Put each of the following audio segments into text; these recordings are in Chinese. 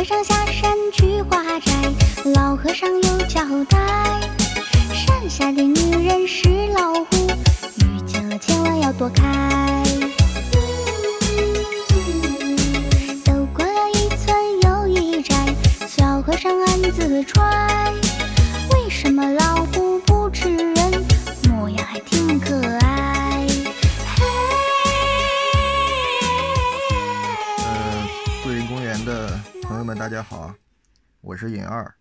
和尚下山去化斋，老和尚有交代。山下的女是尹二。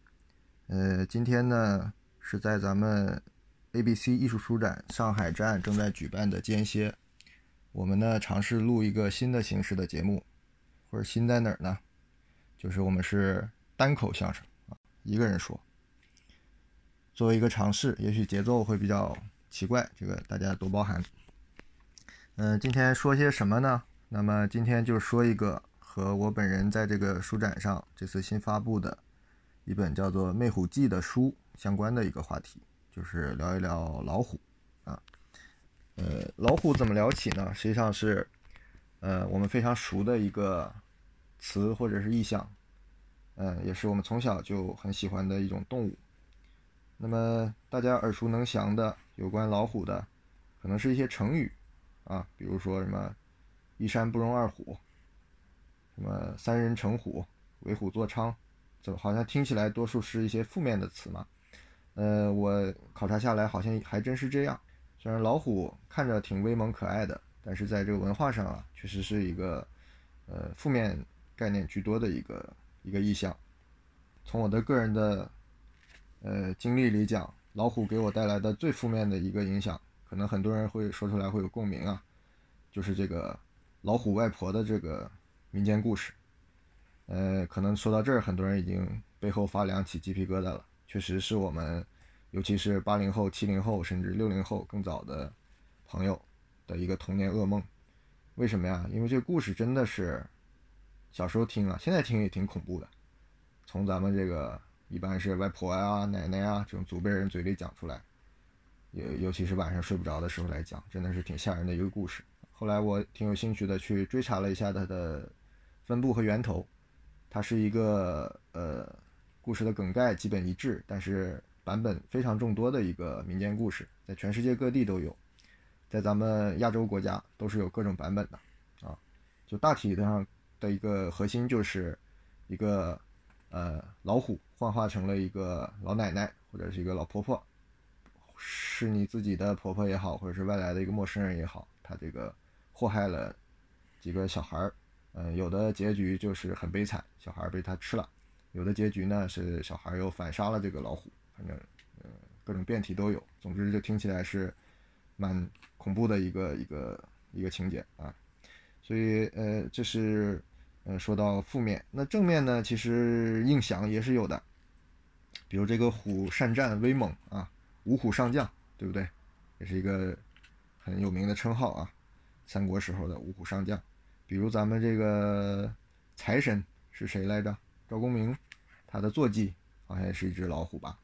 呃，今天呢是在咱们 ABC 艺术书展上海站正在举办的间歇，我们呢尝试录一个新的形式的节目，或者新在哪儿呢？就是我们是单口相声啊，一个人说。作为一个尝试，也许节奏会比较奇怪，这个大家多包涵。嗯、今天说些什么呢？那么今天就说一个和我本人在这个书展上这次新发布的一本叫做《魅虎记》的书相关的一个话题，就是聊一聊老虎啊。呃，老虎怎么聊起呢？实际上是呃我们非常熟的一个词或者是意象，呃，也是我们从小就很喜欢的一种动物。那么大家耳熟能详的有关老虎的，可能是一些成语啊，比如说什么“一山不容二虎”，什么“三人成虎”，“为虎作伥”，这好像听起来多数是一些负面的词嘛。呃，我考察下来好像还真是这样。虽然老虎看着挺威猛可爱的，但是在这个文化上啊，确实是一个呃负面概念居多的一个一个意象。从我的个人的呃经历里讲，老虎给我带来的最负面的一个影响，可能很多人会说出来会有共鸣啊，就是这个老虎外婆的这个民间故事。呃，可能说到这儿，很多人已经背后发凉起鸡皮疙瘩了。确实是我们，尤其是八零后、七零后，甚至六零后更早的朋友的一个童年噩梦。为什么呀？因为这故事真的是小时候听啊，现在听也挺恐怖的。从咱们这个一般是外婆呀、奶奶呀这种祖辈人嘴里讲出来，尤尤其是晚上睡不着的时候来讲，真的是挺吓人的一个故事。后来我挺有兴趣的去追查了一下它的分布和源头，它是一个呃故事的梗概基本一致，但是版本非常众多的一个民间故事，在全世界各地都有，在咱们亚洲国家都是有各种版本的啊。就大体上的一个核心就是一个呃老虎幻化成了一个老奶奶或者是一个老婆婆，是你自己的婆婆也好，或者是外来的一个陌生人也好，她这个祸害了几个小孩儿，嗯、有的结局就是很悲惨，小孩被他吃了；有的结局呢是小孩又反杀了这个老虎，反正呃各种变体都有。总之就听起来是蛮恐怖的一个一个一个情节啊。所以呃这是呃说到负面，那正面呢其实印象也是有的，比如这个虎善战威猛啊，五虎上将，对不对？也是一个很有名的称号啊，三国时候的五虎上将。比如咱们这个财神是谁来着？赵公明，他的坐骑好像也是一只老虎吧？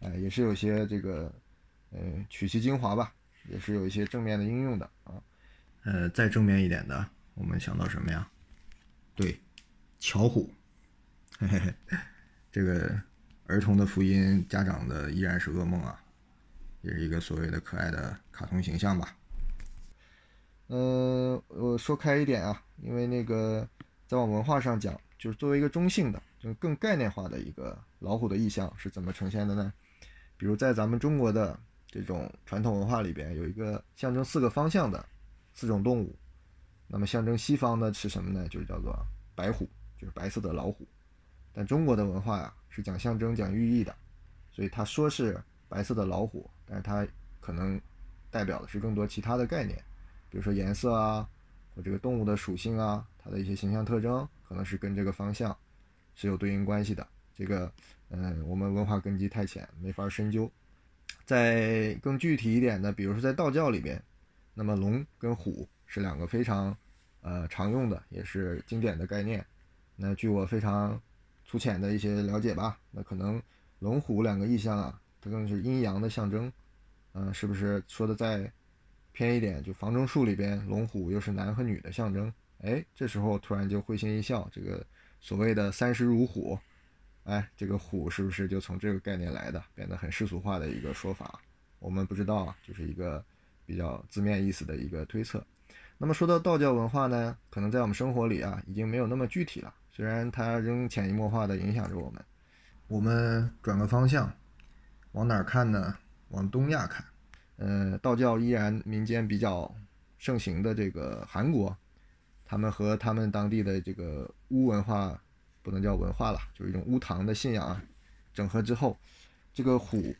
哎，也是有些这个呃取其精华吧，也是有一些正面的应用的啊。呃，再正面一点的，我们想到什么呀？对，巧虎，嘿嘿嘿，这个儿童的福音，家长的依然是噩梦啊，也是一个所谓的可爱的卡通形象吧。呃，我说开一点啊，因为那个再往文化上讲，就是作为一个中性的，就是更概念化的一个老虎的意象是怎么呈现的呢？比如在咱们中国的这种传统文化里边，有一个象征四个方向的四种动物。那么象征西方的是什么呢？就是叫做白虎，就是白色的老虎。但中国的文化呀，是讲象征、讲寓意的，所以他说是白色的老虎，但是它可能代表的是更多其他的概念，比如说颜色啊，或这个动物的属性啊，它的一些形象特征，可能是跟这个方向是有对应关系的。这个，嗯，我们文化根基太浅，没法深究。再更具体一点的，比如说在道教里边，那么龙跟虎。是两个非常，呃常用的，也是经典的概念。那据我非常粗浅的一些了解吧，那可能龙虎两个意象啊，它更是阴阳的象征。嗯，是不是说的再偏一点？就房中术里边，龙虎又是男和女的象征。哎，这时候突然就会心一笑，这个所谓的三十如虎，哎，这个虎是不是就从这个概念来的，变得很世俗化的一个说法？我们不知道，就是一个比较字面意思的一个推测。那么说到道教文化呢，可能在我们生活里啊，已经没有那么具体了。虽然它仍潜移默化地影响着我们。我们转个方向，往哪儿看呢？往东亚看。呃，道教依然民间比较盛行的这个韩国，他们和他们当地的这个巫文化，不能叫文化了，就是一种巫堂的信仰啊，整合之后，这个虎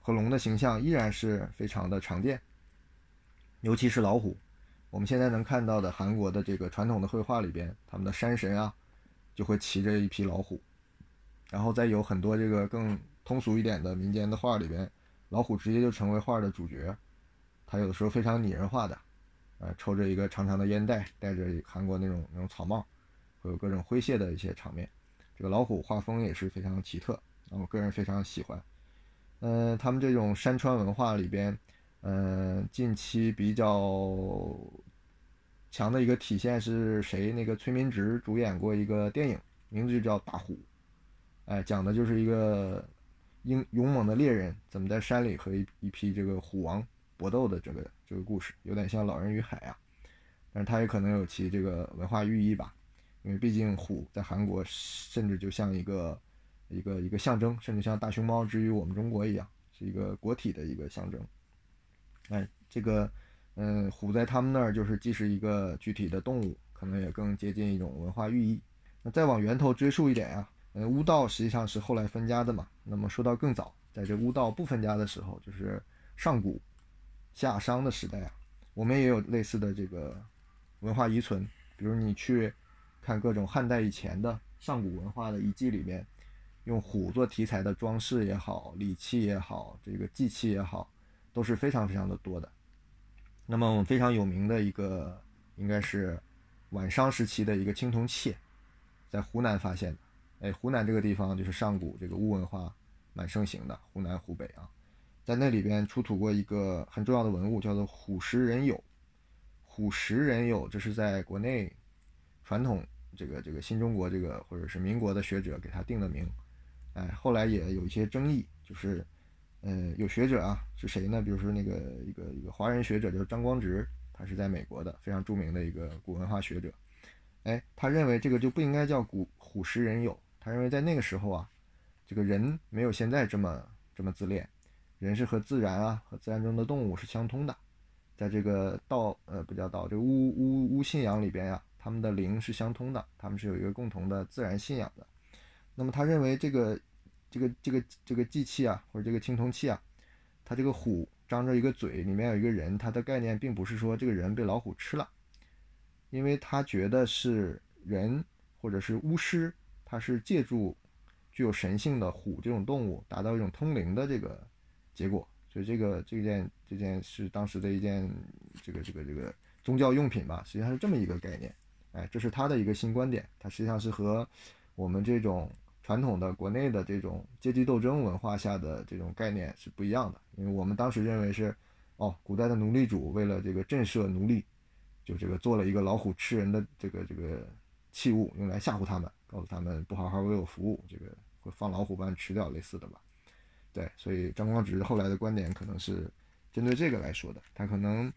和龙的形象依然是非常的常见，尤其是老虎。我们现在能看到的韩国的这个传统的绘画里边，他们的山神啊，就会骑着一匹老虎，然后再有很多这个更通俗一点的民间的画里边，老虎直接就成为画的主角，他有的时候非常拟人化的，呃，抽着一个长长的烟袋，戴着韩国那种那种草帽，会有各种诙谐的一些场面，这个老虎画风也是非常奇特，我个人非常喜欢，嗯，他们这种山川文化里边。嗯，近期比较强的一个体现是谁？那个崔民植主演过一个电影，名字就叫《大虎》，哎，讲的就是一个英勇猛的猎人怎么在山里和一一批这个虎王搏斗的这个这个故事，有点像《老人与海》啊，但是它也可能有其这个文化寓意吧，因为毕竟虎在韩国甚至就像一个一个一个象征，甚至像大熊猫之于我们中国一样，是一个国体的一个象征。哎，这个，嗯，虎在他们那儿就是既是一个具体的动物，可能也更接近一种文化寓意。那再往源头追溯一点呀，嗯，巫道实际上是后来分家的嘛。那么说到更早，在这巫道不分家的时候，就是上古夏商的时代啊，我们也有类似的这个文化遗存。比如你去看各种汉代以前的上古文化的遗迹里面，用虎做题材的装饰也好，礼器也好，这个祭器也好。都是非常非常的多的。那么我们非常有名的一个，应该是晚商时期的一个青铜器，在湖南发现的。哎，湖南这个地方就是上古这个巫文化蛮盛行的，湖南、湖北啊，在那里边出土过一个很重要的文物，叫做虎石人俑。虎石人俑，这是在国内传统这个这个新中国这个或者是民国的学者给他定的名。哎，后来也有一些争议，就是。呃，有学者啊，是谁呢？比如说那个一个一个华人学者叫张光直，他是在美国的非常著名的一个古文化学者。哎，他认为这个就不应该叫古虎石人俑。他认为在那个时候啊，这个人没有现在这么这么自恋，人是和自然啊和自然中的动物是相通的。在这个道呃不叫道，这个巫巫巫信仰里边呀，他们的灵是相通的，他们是有一个共同的自然信仰的。那么他认为这个。这个这个这个祭器啊，或者这个青铜器啊，它这个虎张着一个嘴，里面有一个人，它的概念并不是说这个人被老虎吃了，因为他觉得是人或者是巫师，它是借助具有神性的虎这种动物，达到一种通灵的这个结果，所以这个这件这件是当时的一件这个这个这个宗教用品吧，实际上是这么一个概念，哎，这是他的一个新观点，它实际上是和我们这种。传统的国内的这种阶级斗争文化下的这种概念是不一样的，因为我们当时认为是，哦，古代的奴隶主为了这个震慑奴隶，就这个做了一个老虎吃人的这个这个器物，用来吓唬他们，告诉他们不好好为我服务，这个会放老虎把你吃掉，类似的吧？对，所以张光直后来的观点可能是针对这个来说的，他可能，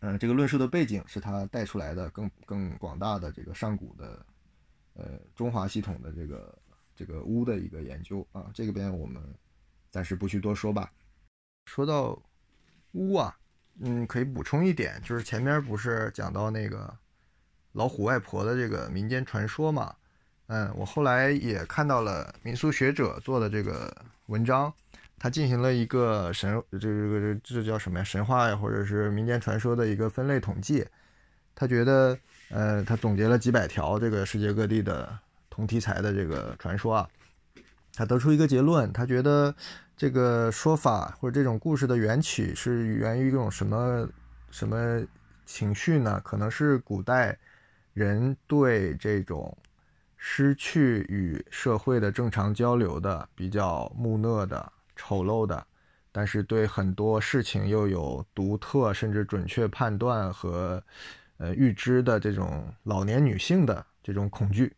嗯，这个论述的背景是他带出来的更更广大的这个上古的。呃，中华系统的这个这个巫的一个研究啊，这个边我们暂时不去多说吧。说到巫啊，嗯，可以补充一点，就是前面不是讲到那个老虎外婆的这个民间传说嘛？嗯，我后来也看到了民俗学者做的这个文章，他进行了一个神这个这这叫什么呀？神话呀，或者是民间传说的一个分类统计。他觉得，呃，他总结了几百条这个世界各地的同题材的这个传说啊，他得出一个结论，他觉得这个说法或者这种故事的缘起是源于一种什么什么情绪呢？可能是古代人对这种。失去与社会的正常交流的比较木讷的丑陋的，但是对很多事情又有独特甚至准确判断和呃预知的这种老年女性的这种恐惧，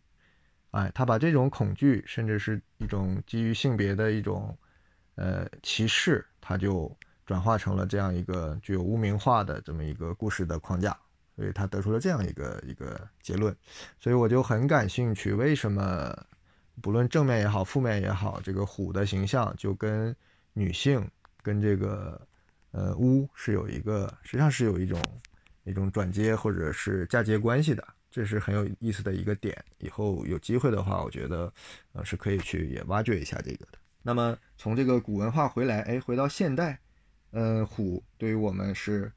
哎，他把这种恐惧甚至是一种基于性别的一种呃歧视，他就转化成了这样一个具有污名化的这么一个故事的框架。所以他得出了这样一个一个结论，所以我就很感兴趣，为什么不论正面也好，负面也好，这个虎的形象就跟女性跟这个呃巫是有一个实际上是有一种一种转接或者是嫁接关系的，这是很有意思的一个点。以后有机会的话，我觉得呃是可以去也挖掘一下这个的。那么从这个古文化回来，哎，回到现代，呃，虎对于我们是。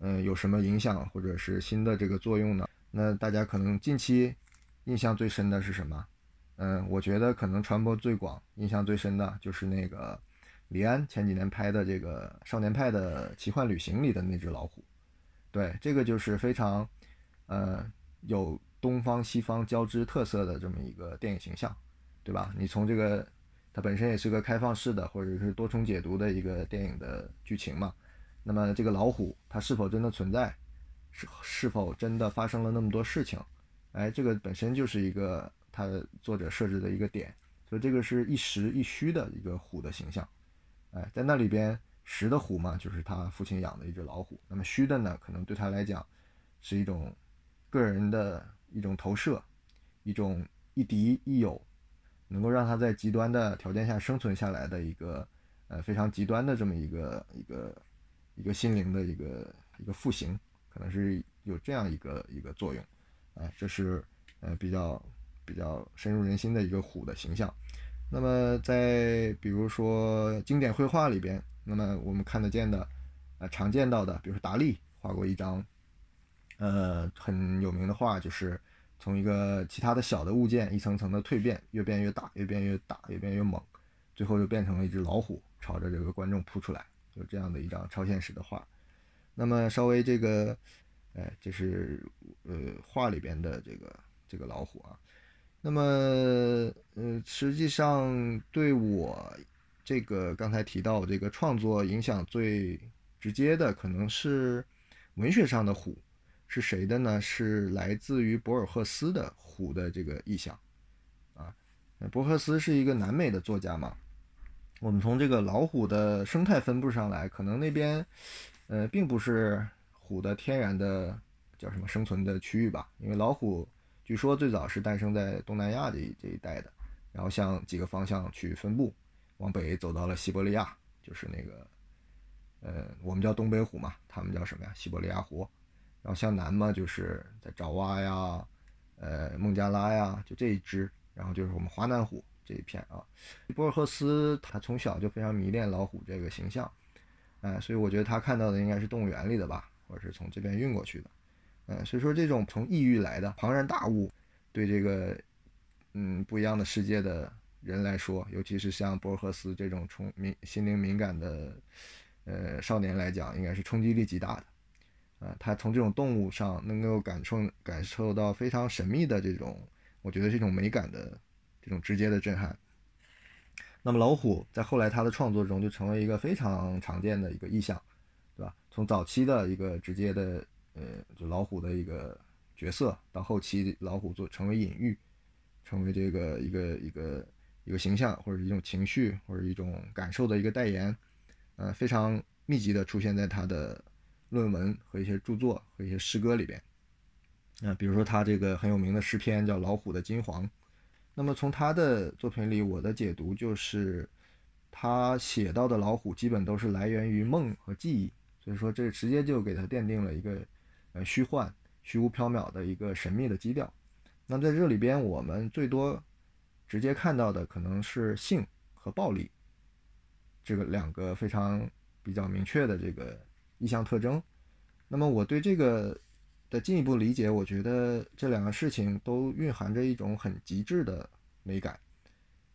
嗯，有什么影响或者是新的这个作用呢？那大家可能近期印象最深的是什么？嗯，我觉得可能传播最广、印象最深的就是那个李安前几年拍的这个《少年派的奇幻旅行》里的那只老虎。对，这个就是非常呃有东方西方交织特色的这么一个电影形象，对吧？你从这个它本身也是个开放式的或者是多重解读的一个电影的剧情嘛。那么这个老虎它是否真的存在，是是否真的发生了那么多事情？哎，这个本身就是一个他作者设置的一个点，所以这个是一实一虚的一个虎的形象。哎，在那里边实的虎嘛，就是他父亲养的一只老虎。那么虚的呢，可能对他来讲是一种个人的一种投射，一种亦敌亦友，能够让他在极端的条件下生存下来的一个呃非常极端的这么一个一个。一个心灵的一个一个复兴，可能是有这样一个一个作用，啊，这是呃比较比较深入人心的一个虎的形象。那么在比如说经典绘画里边，那么我们看得见的，呃常见到的，比如说达利画过一张，呃很有名的画，就是从一个其他的小的物件一层层的蜕变，越变越大，越变越大，越变越猛，最后就变成了一只老虎，朝着这个观众扑出来。有这样的一张超现实的画，那么稍微这个，哎，这是呃画里边的这个这个老虎啊。那么呃，实际上对我这个刚才提到这个创作影响最直接的，可能是文学上的虎是谁的呢？是来自于博尔赫斯的虎的这个意象啊。博尔赫斯是一个南美的作家嘛。我们从这个老虎的生态分布上来，可能那边，呃，并不是虎的天然的叫什么生存的区域吧？因为老虎据说最早是诞生在东南亚这这一带的，然后向几个方向去分布，往北走到了西伯利亚，就是那个，呃，我们叫东北虎嘛，他们叫什么呀？西伯利亚虎。然后向南嘛，就是在爪哇呀，呃，孟加拉呀，就这一支，然后就是我们华南虎。这一片啊，博尔赫斯他从小就非常迷恋老虎这个形象，哎，所以我觉得他看到的应该是动物园里的吧，或者是从这边运过去的，嗯，所以说这种从异域来的庞然大物，对这个嗯不一样的世界的人来说，尤其是像博尔赫斯这种冲敏心灵敏感的呃少年来讲，应该是冲击力极大的，啊，他从这种动物上能够感受感受到非常神秘的这种，我觉得这种美感的。这种直接的震撼。那么老虎在后来他的创作中就成为一个非常常见的一个意象，对吧？从早期的一个直接的呃，就老虎的一个角色，到后期老虎做成为隐喻，成为这个一个一个一个形象，或者一种情绪，或者一种感受的一个代言，呃，非常密集的出现在他的论文和一些著作和一些诗歌里边。啊，比如说他这个很有名的诗篇叫《老虎的金黄》。那么从他的作品里，我的解读就是，他写到的老虎基本都是来源于梦和记忆，所以说这直接就给他奠定了一个呃虚幻、虚无缥缈的一个神秘的基调。那在这里边，我们最多直接看到的可能是性和暴力这个两个非常比较明确的这个意象特征。那么我对这个的进一步理解，我觉得这两个事情都蕴含着一种很极致的美感，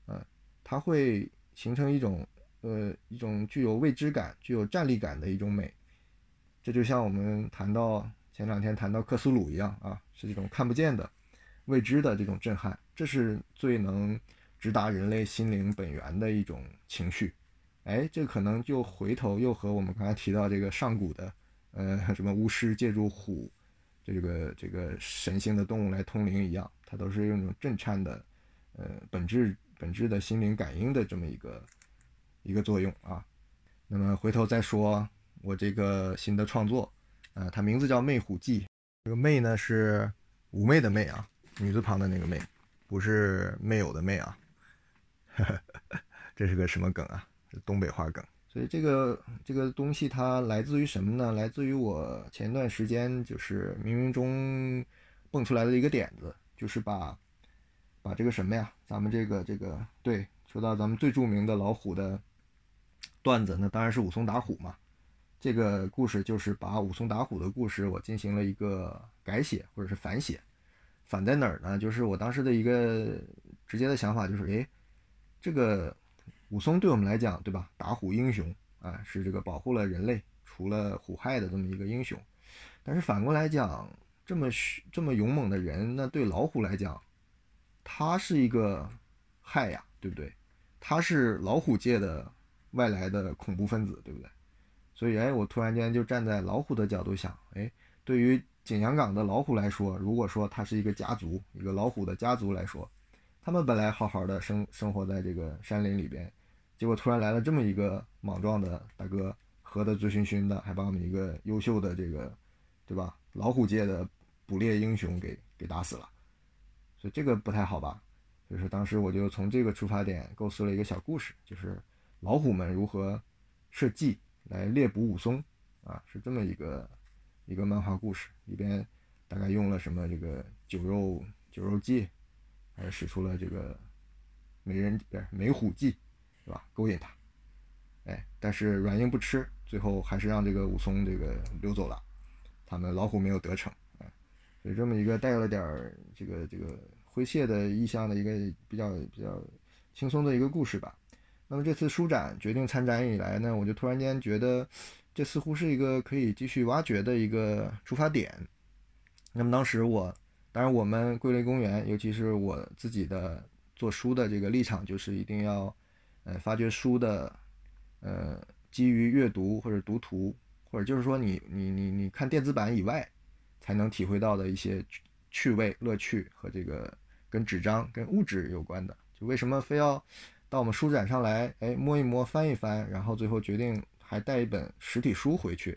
嗯，它会形成一种呃一种具有未知感、具有站立感的一种美。这就像我们谈到前两天谈到克苏鲁一样啊，是一种看不见的、未知的这种震撼，这是最能直达人类心灵本源的一种情绪。哎，这可能就回头又和我们刚才提到这个上古的。呃，什么巫师借助虎，这个这个神性的动物来通灵一样，它都是用一种震颤的，呃，本质本质的心灵感应的这么一个一个作用啊。那么回头再说我这个新的创作，呃，它名字叫《魅虎记》，这个“魅”呢是妩媚的“媚”啊，女字旁的那个“媚”，不是没有的“魅”啊。这是个什么梗啊？是东北话梗。所以这个这个东西它来自于什么呢？来自于我前段时间就是冥冥中蹦出来的一个点子，就是把把这个什么呀，咱们这个这个对，说到咱们最著名的老虎的段子，那当然是武松打虎嘛。这个故事就是把武松打虎的故事，我进行了一个改写或者是反写。反在哪儿呢？就是我当时的一个直接的想法就是，哎，这个。武松对我们来讲，对吧？打虎英雄啊，是这个保护了人类，除了虎害的这么一个英雄。但是反过来讲，这么这么勇猛的人，那对老虎来讲，他是一个害呀，对不对？他是老虎界的外来的恐怖分子，对不对？所以，哎，我突然间就站在老虎的角度想，哎，对于景阳岗的老虎来说，如果说他是一个家族，一个老虎的家族来说，他们本来好好的生生活在这个山林里边。结果突然来了这么一个莽撞的大哥，喝得醉醺醺的，还把我们一个优秀的这个，对吧？老虎界的捕猎英雄给给打死了，所以这个不太好吧？就是当时我就从这个出发点构思了一个小故事，就是老虎们如何设计来猎捕武松啊，是这么一个一个漫画故事，里边大概用了什么这个酒肉酒肉计，还使出了这个美人不是美虎计。是吧？勾引他，哎，但是软硬不吃，最后还是让这个武松这个溜走了，他们老虎没有得逞，哎，所以这么一个带了点儿这个这个诙谐的意象的一个比较比较轻松的一个故事吧。那么这次书展决定参展以来呢，我就突然间觉得这似乎是一个可以继续挖掘的一个出发点。那么当时我，当然我们桂林公园，尤其是我自己的做书的这个立场，就是一定要。呃，发掘书的，呃，基于阅读或者读图，或者就是说你你你你看电子版以外，才能体会到的一些趣味乐趣和这个跟纸张跟物质有关的，就为什么非要到我们书展上来，哎，摸一摸，翻一翻，然后最后决定还带一本实体书回去，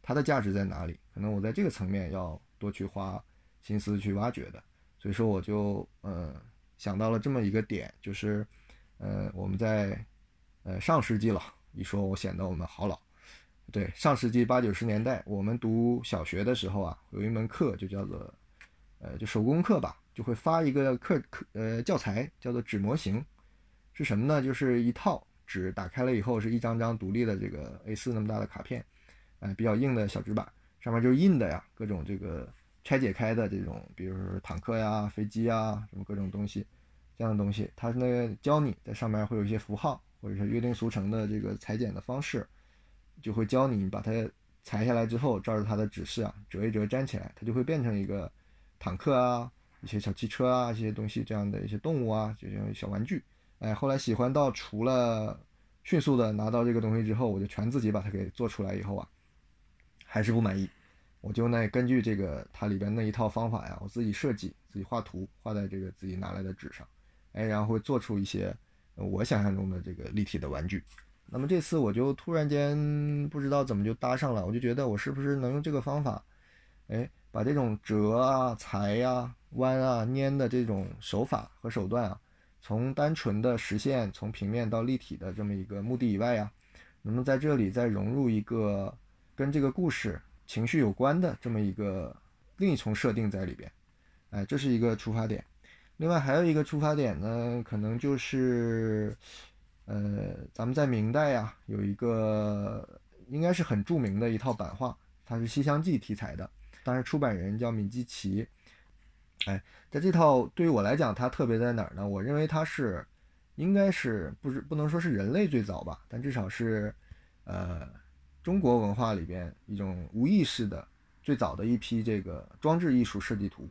它的价值在哪里？可能我在这个层面要多去花心思去挖掘的，所以说我就呃想到了这么一个点，就是。呃，我们在呃上世纪了，一说我显得我们好老。对，上世纪八九十年代，我们读小学的时候啊，有一门课就叫做呃就手工课吧，就会发一个课课呃教材，叫做纸模型，是什么呢？就是一套纸打开了以后是一张张独立的这个 A4 那么大的卡片，哎，比较硬的小纸板，上面就是印的呀，各种这个拆解开的这种，比如说坦克呀、飞机啊，什么各种东西。样的东西，它是那个教你在上面会有一些符号，或者是约定俗成的这个裁剪的方式，就会教你把它裁下来之后，照着它的指示啊，折一折粘起来，它就会变成一个坦克啊，一些小汽车啊，一些东西这样的一些动物啊，就像小玩具。哎，后来喜欢到除了迅速的拿到这个东西之后，我就全自己把它给做出来以后啊，还是不满意。我就那根据这个它里边那一套方法呀，我自己设计，自己画图，画在这个自己拿来的纸上。哎，然后会做出一些我想象中的这个立体的玩具。那么这次我就突然间不知道怎么就搭上了，我就觉得我是不是能用这个方法，哎，把这种折啊、裁呀、弯啊、粘的这种手法和手段啊，从单纯的实现从平面到立体的这么一个目的以外呀，能不能在这里再融入一个跟这个故事情绪有关的这么一个另一重设定在里边？哎，这是一个出发点。另外还有一个出发点呢，可能就是，呃，咱们在明代呀有一个应该是很著名的一套版画，它是《西厢记》题材的，当时出版人叫闵基奇。哎，在这套对于我来讲，它特别在哪儿呢？我认为它是，应该是不是不能说是人类最早吧，但至少是，呃，中国文化里边一种无意识的最早的一批这个装置艺术设计图。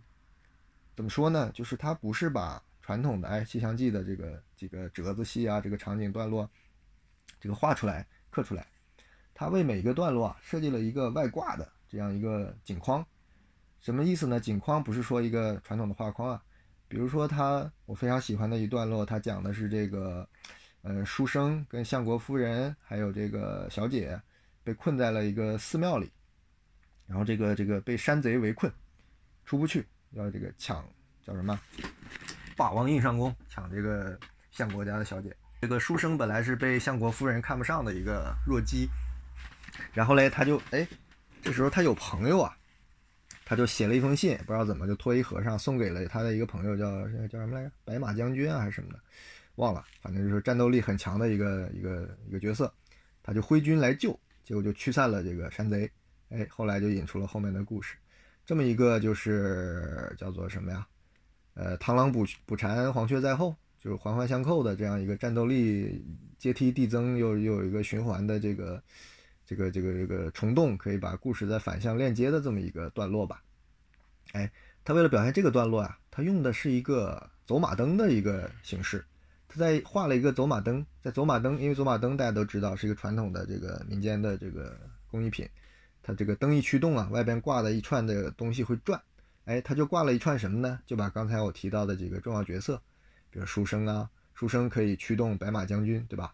怎么说呢？就是它不是把传统的哎《西厢记》的这个几个折子戏啊，这个场景段落，这个画出来刻出来，它为每个段落设计了一个外挂的这样一个景框。什么意思呢？景框不是说一个传统的画框啊，比如说他我非常喜欢的一段落，他讲的是这个，呃，书生跟相国夫人还有这个小姐被困在了一个寺庙里，然后这个这个被山贼围困，出不去，要这个抢叫什么？霸王硬上弓，抢这个相国家的小姐。这个书生本来是被相国夫人看不上的一个弱鸡，然后嘞他就哎，这时候他有朋友啊。他就写了一封信，不知道怎么就托一和尚送给了他的一个朋友，叫叫什么来着？白马将军啊，还是什么的，忘了。反正就是战斗力很强的一个一个一个角色。他就挥军来救，结果就驱散了这个山贼。哎，后来就引出了后面的故事。这么一个就是叫做什么呀？呃，螳螂捕捕蝉，黄雀在后，就是环环相扣的这样一个战斗力阶梯递增，又又有一个循环的这个。这个这个这个虫洞可以把故事再反向链接的这么一个段落吧，哎，他为了表现这个段落啊，他用的是一个走马灯的一个形式，他在画了一个走马灯，在走马灯，因为走马灯大家都知道是一个传统的这个民间的这个工艺品，它这个灯一驱动啊，外边挂的一串的东西会转，哎，他就挂了一串什么呢？就把刚才我提到的几个重要角色，比如书生啊，书生可以驱动白马将军，对吧？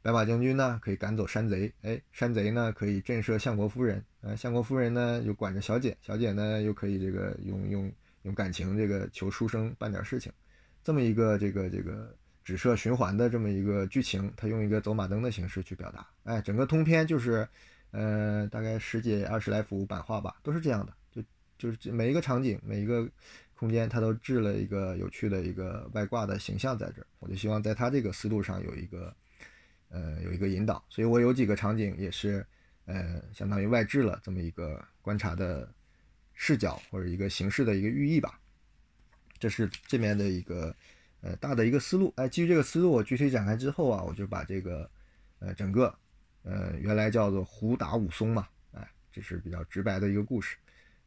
白马将军呢，可以赶走山贼，哎，山贼呢可以震慑相国夫人，呃，相国夫人呢又管着小姐，小姐呢又可以这个用用用感情这个求书生办点事情，这么一个这个这个指涉循环的这么一个剧情，他用一个走马灯的形式去表达，哎，整个通篇就是，呃，大概十几二十来幅版画吧，都是这样的，就就是每一个场景每一个空间，它都制了一个有趣的一个外挂的形象在这儿，我就希望在他这个思路上有一个。呃，有一个引导，所以我有几个场景也是，呃，相当于外置了这么一个观察的视角或者一个形式的一个寓意吧。这是这面的一个呃大的一个思路。哎，基于这个思路，我具体展开之后啊，我就把这个呃整个呃原来叫做胡打武松嘛，哎，这是比较直白的一个故事，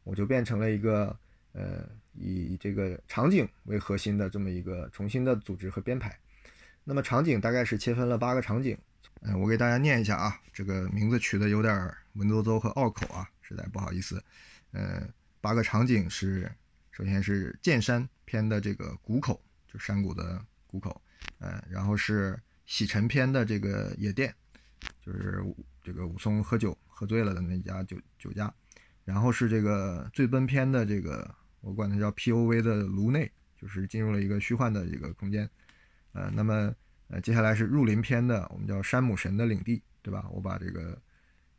我就变成了一个呃以这个场景为核心的这么一个重新的组织和编排。那么场景大概是切分了八个场景，嗯，我给大家念一下啊，这个名字取的有点文绉绉和拗口啊，实在不好意思。呃，八个场景是，首先是剑山篇的这个谷口，就山谷的谷口，呃，然后是洗尘篇的这个野店，就是这个武松喝酒喝醉了的那家酒酒家，然后是这个醉奔篇的这个，我管它叫 P O V 的颅内，就是进入了一个虚幻的一个空间。呃，那么呃，接下来是入林篇的，我们叫山姆神的领地，对吧？我把这个，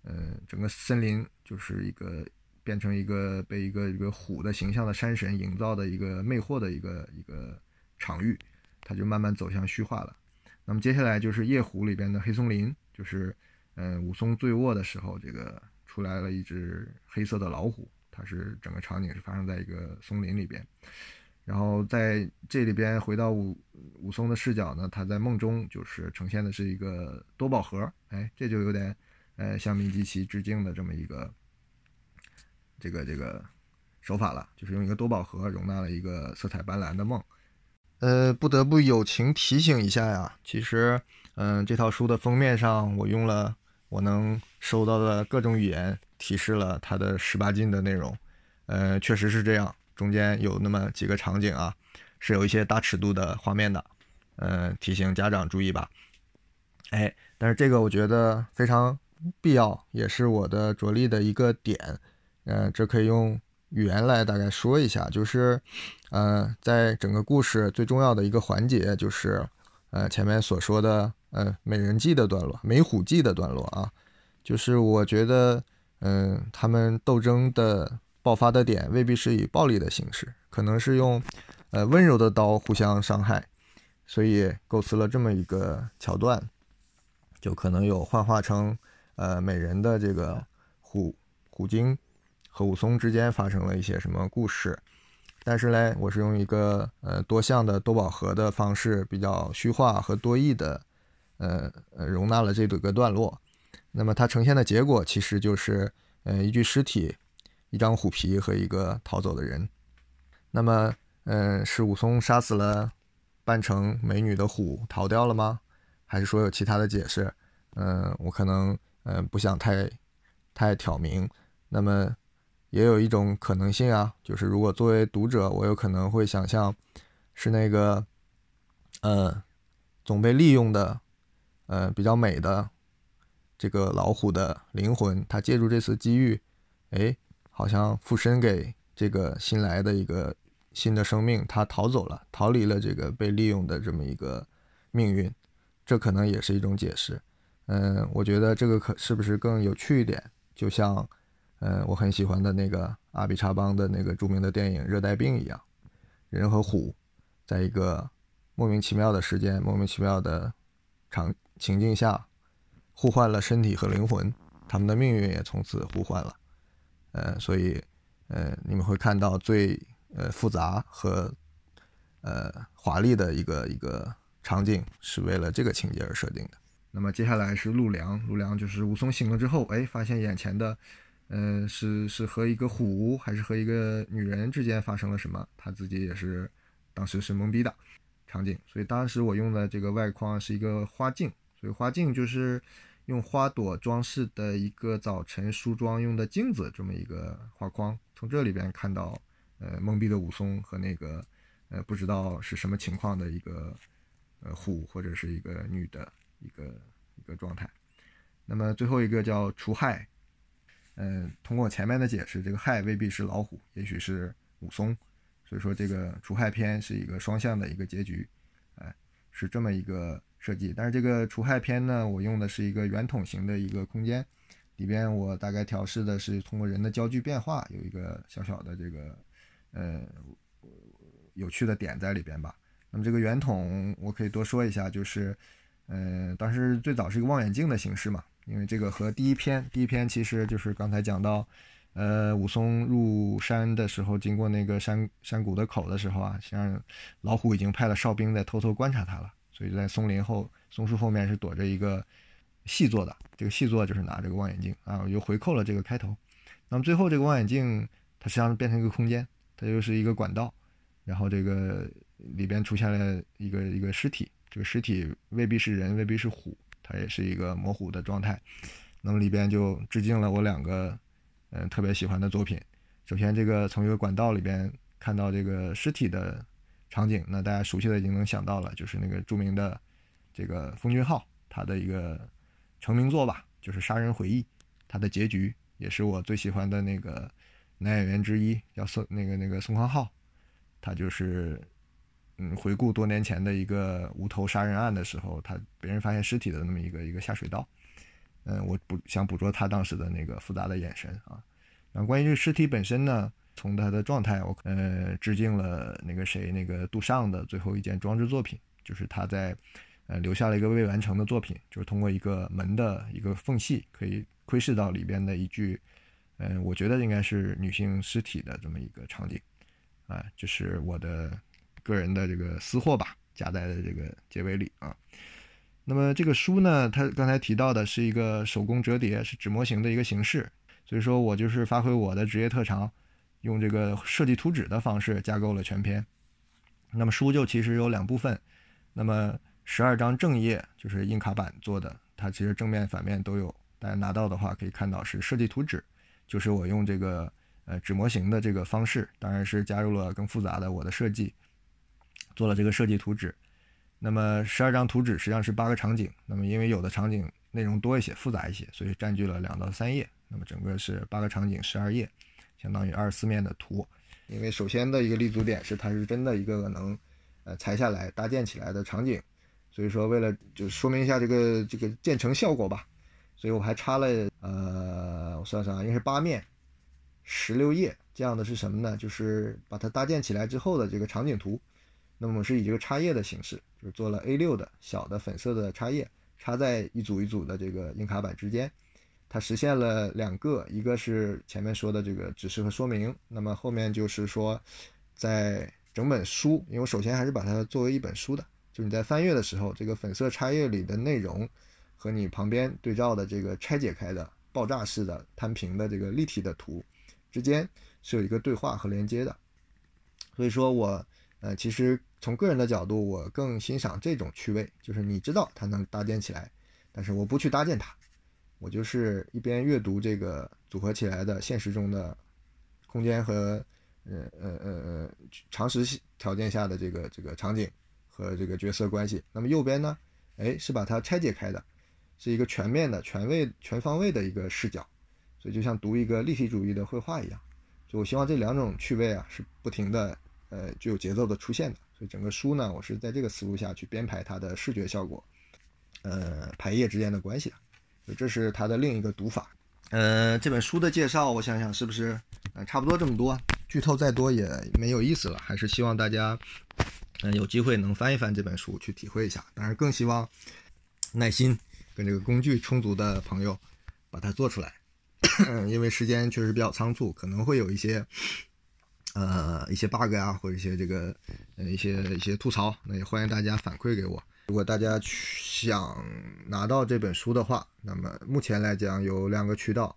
呃，整个森林就是一个变成一个被一个一个虎的形象的山神营造的一个魅惑的一个一个场域，它就慢慢走向虚化了。那么接下来就是夜壶里边的黑松林，就是嗯，武松醉卧的时候，这个出来了一只黑色的老虎，它是整个场景是发生在一个松林里边。然后在这里边回到武武松的视角呢，他在梦中就是呈现的是一个多宝盒，哎，这就有点呃向明基奇致敬的这么一个这个这个手法了，就是用一个多宝盒容纳了一个色彩斑斓的梦。呃，不得不友情提醒一下呀，其实嗯这套书的封面上我用了我能收到的各种语言提示了它的十八禁的内容，呃，确实是这样。中间有那么几个场景啊，是有一些大尺度的画面的，嗯，提醒家长注意吧。哎，但是这个我觉得非常必要，也是我的着力的一个点。嗯，这可以用语言来大概说一下，就是，呃，在整个故事最重要的一个环节，就是呃前面所说的呃美人计的段落、美虎计的段落啊，就是我觉得，嗯，他们斗争的爆发的点未必是以暴力的形式，可能是用呃温柔的刀互相伤害，所以构思了这么一个桥段，就可能有幻化成呃美人的这个虎虎鲸。和武松之间发生了一些什么故事？但是呢，我是用一个呃多项的多饱和的方式，比较虚化和多义的，呃呃容纳了这个段落。那么它呈现的结果其实就是，呃一具尸体，一张虎皮和一个逃走的人。那么，嗯，是武松杀死了扮成美女的虎逃掉了吗？还是说有其他的解释？嗯，我可能嗯不想太太挑明。那么。也有一种可能性啊，就是如果作为读者，我有可能会想象，是那个，呃，总被利用的，呃，比较美的这个老虎的灵魂，它借助这次机遇，哎，好像附身给这个新来的一个新的生命，它逃走了，逃离了这个被利用的这么一个命运，这可能也是一种解释。嗯，我觉得这个可是不是更有趣一点？就像。嗯，我很喜欢的那个阿比查邦的那个著名的电影《热带病》一样，人和虎在一个莫名其妙的时间、莫名其妙的场情境下互换了身体和灵魂，他们的命运也从此互换了。呃，所以，呃，你们会看到最呃复杂和呃华丽的一个一个场景，是为了这个情节而设定的。那么接下来是陆良，陆良就是武松醒了之后，哎，发现眼前的。嗯，是是和一个虎还是和一个女人之间发生了什么？他自己也是当时是懵逼的场景，所以当时我用的这个外框是一个花镜，所以花镜就是用花朵装饰的一个早晨梳妆用的镜子这么一个画框。从这里边看到，呃，懵逼的武松和那个呃不知道是什么情况的一个呃虎或者是一个女的一个一个状态。那么最后一个叫除害。嗯，通过前面的解释，这个害未必是老虎，也许是武松，所以说这个除害篇是一个双向的一个结局，哎，是这么一个设计。但是这个除害篇呢，我用的是一个圆筒形的一个空间，里边我大概调试的是通过人的焦距变化，有一个小小的这个呃有趣的点在里边吧。那么这个圆筒我可以多说一下，就是嗯，当时最早是一个望远镜的形式嘛。因为这个和第一篇，第一篇其实就是刚才讲到，呃，武松入山的时候，经过那个山山谷的口的时候啊，实际上老虎已经派了哨兵在偷偷观察他了，所以在松林后松树后面是躲着一个细作的，这个细作就是拿这个望远镜啊，我又回扣了这个开头。那么最后这个望远镜它实际上变成一个空间，它又是一个管道，然后这个里边出现了一个一个尸体，这个尸体未必是人，未必是虎。它也是一个模糊的状态，那么里边就致敬了我两个，嗯，特别喜欢的作品。首先，这个从一个管道里边看到这个尸体的场景，那大家熟悉的已经能想到了，就是那个著名的这个《奉俊昊》他的一个成名作吧，就是《杀人回忆》。它的结局也是我最喜欢的那个男演员之一，叫宋那个那个宋康昊，他就是。嗯，回顾多年前的一个无头杀人案的时候，他别人发现尸体的那么一个一个下水道，嗯，我捕想捕捉他当时的那个复杂的眼神啊。然后关于这个尸体本身呢，从他的状态，我呃致敬了那个谁，那个杜尚的最后一件装置作品，就是他在呃留下了一个未完成的作品，就是通过一个门的一个缝隙，可以窥视到里边的一具，嗯，我觉得应该是女性尸体的这么一个场景，啊，就是我的。个人的这个私货吧，夹在了这个结尾里啊。那么这个书呢，它刚才提到的是一个手工折叠，是纸模型的一个形式，所以说我就是发挥我的职业特长，用这个设计图纸的方式架构了全篇。那么书就其实有两部分，那么十二张正页就是印卡版做的，它其实正面反面都有，大家拿到的话可以看到是设计图纸，就是我用这个呃纸模型的这个方式，当然是加入了更复杂的我的设计。做了这个设计图纸，那么十二张图纸实际上是八个场景，那么因为有的场景内容多一些、复杂一些，所以占据了两到三页。那么整个是八个场景，十二页。相当于二十四面的图。因为首先的一个立足点是它是真的一个能呃裁下来搭建起来的场景，所以说为了就说明一下这个这个建成效果吧，所以我还插了呃我算算啊，应该是八面十六页这样的是什么呢？就是把它搭建起来之后的这个场景图。那么是以这个插页的形式，就是做了 A6 的小的粉色的插页，插在一组一组的这个硬卡板之间。它实现了两个，一个是前面说的这个指示和说明，那么后面就是说，在整本书，因为我首先还是把它作为一本书的，就你在翻阅的时候，这个粉色插页里的内容和你旁边对照的这个拆解开的爆炸式的摊平的这个立体的图之间是有一个对话和连接的。所以说我呃其实。从个人的角度，我更欣赏这种趣味，就是你知道它能搭建起来，但是我不去搭建它，我就是一边阅读这个组合起来的现实中的空间和呃呃呃呃常识条件下的这个这个场景和这个角色关系。那么右边呢，哎，是把它拆解开的，是一个全面的、全位、全方位的一个视角，所以就像读一个立体主义的绘画一样。就我希望这两种趣味啊，是不停的呃具有节奏的出现的。所以整个书呢，我是在这个思路下去编排它的视觉效果，呃，排页之间的关系的，这是它的另一个读法。呃，这本书的介绍，我想想是不是，呃，差不多这么多，剧透再多也没有意思了，还是希望大家，嗯，有机会能翻一翻这本书去体会一下。当然，更希望耐心跟这个工具充足的朋友把它做出来，因为时间确实比较仓促，可能会有一些。呃，一些 bug 啊，或者一些这个呃一些一些吐槽，那也欢迎大家反馈给我。如果大家想拿到这本书的话，那么目前来讲有两个渠道，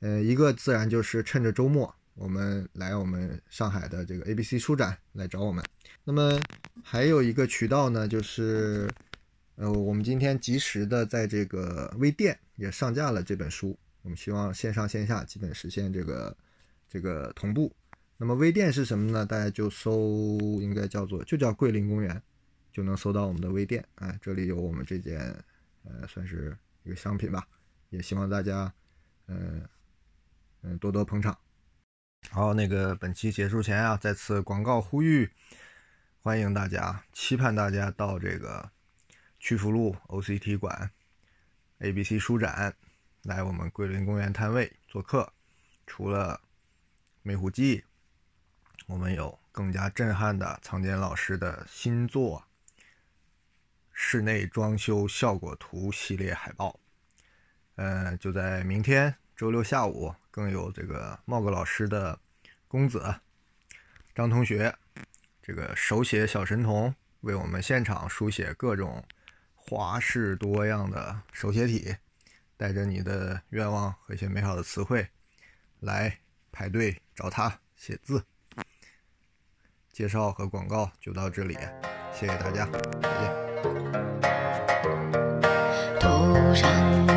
呃，一个自然就是趁着周末我们来我们上海的这个 ABC 书展来找我们。那么还有一个渠道呢，就是呃我们今天及时的在这个微店也上架了这本书，我们希望线上线下基本实现这个这个同步。那么微店是什么呢？大家就搜，应该叫做就叫桂林公园，就能搜到我们的微店。哎，这里有我们这件，呃，算是一个商品吧，也希望大家，嗯嗯，多多捧场。好，那个本期结束前啊，再次广告呼吁，欢迎大家，期盼大家到这个曲阜路 OCT 馆 ABC 书展来我们桂林公园摊位做客。除了梅虎记。我们有更加震撼的仓坚老师的新作室内装修效果图系列海报，呃，就在明天周六下午，更有这个茂哥老师的公子张同学，这个手写小神童为我们现场书写各种花式多样的手写体，带着你的愿望和一些美好的词汇来排队找他写字。介绍和广告就到这里，谢谢大家，再见。头上。